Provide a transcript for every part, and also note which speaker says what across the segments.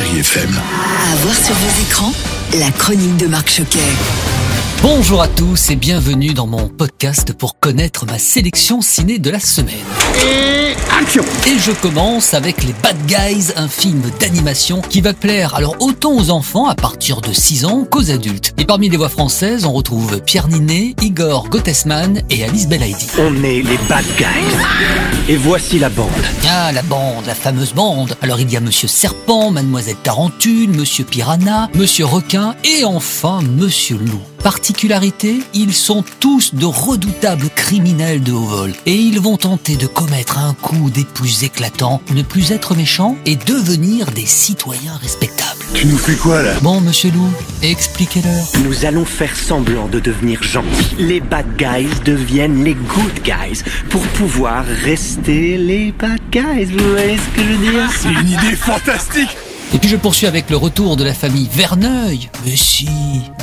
Speaker 1: Chérie FM.
Speaker 2: À voir sur vos écrans, la chronique de Marc Choquet.
Speaker 3: Bonjour à tous et bienvenue dans mon podcast pour connaître ma sélection ciné de la semaine. Et je commence avec Les Bad Guys, un film d'animation qui va plaire alors autant aux enfants à partir de 6 ans qu'aux adultes. Et parmi les voix françaises, on retrouve Pierre Ninet, Igor Gottesman et Alice Belaïdi.
Speaker 4: On est les bad guys. Et voici la bande.
Speaker 3: Ah, la bande, la fameuse bande. Alors il y a Monsieur Serpent, Mademoiselle Tarentule, Monsieur Piranha, Monsieur Requin et enfin Monsieur Loup. Particularité, ils sont tous de redoutables criminels de haut vol et ils vont tenter de commettre un coup des plus éclatants, ne plus être méchants et devenir des citoyens respectables.
Speaker 4: Tu nous fais quoi là?
Speaker 3: Bon, Monsieur Loup, expliquez-leur.
Speaker 4: Nous allons faire semblant de devenir gentils. Les bad guys deviennent les good guys pour pouvoir rester les bad guys. Vous voyez ce que je veux dire?
Speaker 1: C'est une idée fantastique
Speaker 3: Et puis je poursuis avec le retour de la famille Verneuil. Mais si,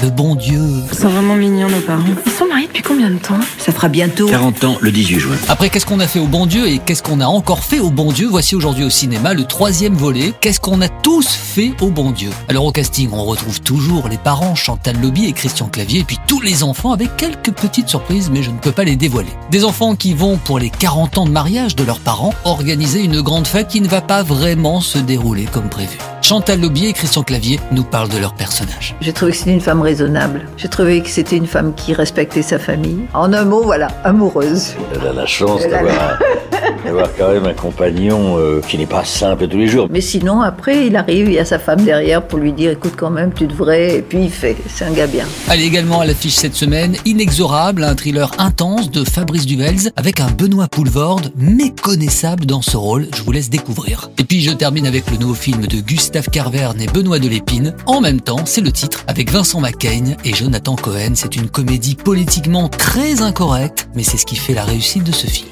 Speaker 3: le bon Dieu.
Speaker 5: Ils sont vraiment mignons, nos parents. Ils sont mariés depuis combien de temps?
Speaker 2: Ça fera bientôt
Speaker 4: 40 ans le 18 juin.
Speaker 3: Après, qu'est-ce qu'on a fait au bon Dieu et qu'est-ce qu'on a encore fait au bon Dieu? Voici aujourd'hui au cinéma le troisième volet. Qu'est-ce qu'on a tous fait au bon Dieu? Alors au casting, on retrouve toujours les parents Chantal Lobby et Christian Clavier, et puis tous les enfants avec quelques petites surprises, mais je ne peux pas les dévoiler. Des enfants qui vont, pour les 40 ans de mariage de leurs parents, organiser une grande fête qui ne va pas vraiment se dérouler comme prévu. Chantal Lobby et Christian Clavier nous parlent de leur personnage.
Speaker 6: J'ai trouvé que c'était une femme raisonnable. J'ai trouvé que c'était une femme qui respectait sa famille. En un mot, voilà, amoureuse.
Speaker 7: Elle a la chance d'avoir d'avoir quand même un compagnon euh, qui n'est pas simple tous les jours.
Speaker 6: Mais sinon, après, il arrive, il y a sa femme derrière pour lui dire écoute, quand même, tu devrais. Et puis il fait. C'est un gars bien.
Speaker 3: Allez également à l'affiche cette semaine, Inexorable, un thriller intense de Fabrice Duvels avec un Benoît Poulvorde méconnaissable dans ce rôle, je vous laisse découvrir. Et puis je termine avec le nouveau film de Gustave Carverne et Benoît Delépine. En même temps, c'est le titre avec Vincent McCain et Jonathan Cohen. C'est une comédie politiquement très incorrecte, mais c'est ce qui fait la réussite de ce film.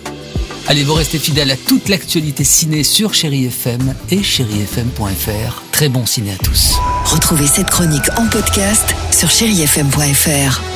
Speaker 3: Allez, vous restez fidèles à toute l'actualité ciné sur Chéri FM et chérifm.fr. Très bon ciné à tous.
Speaker 2: Retrouvez cette chronique en podcast sur chérifm.fr.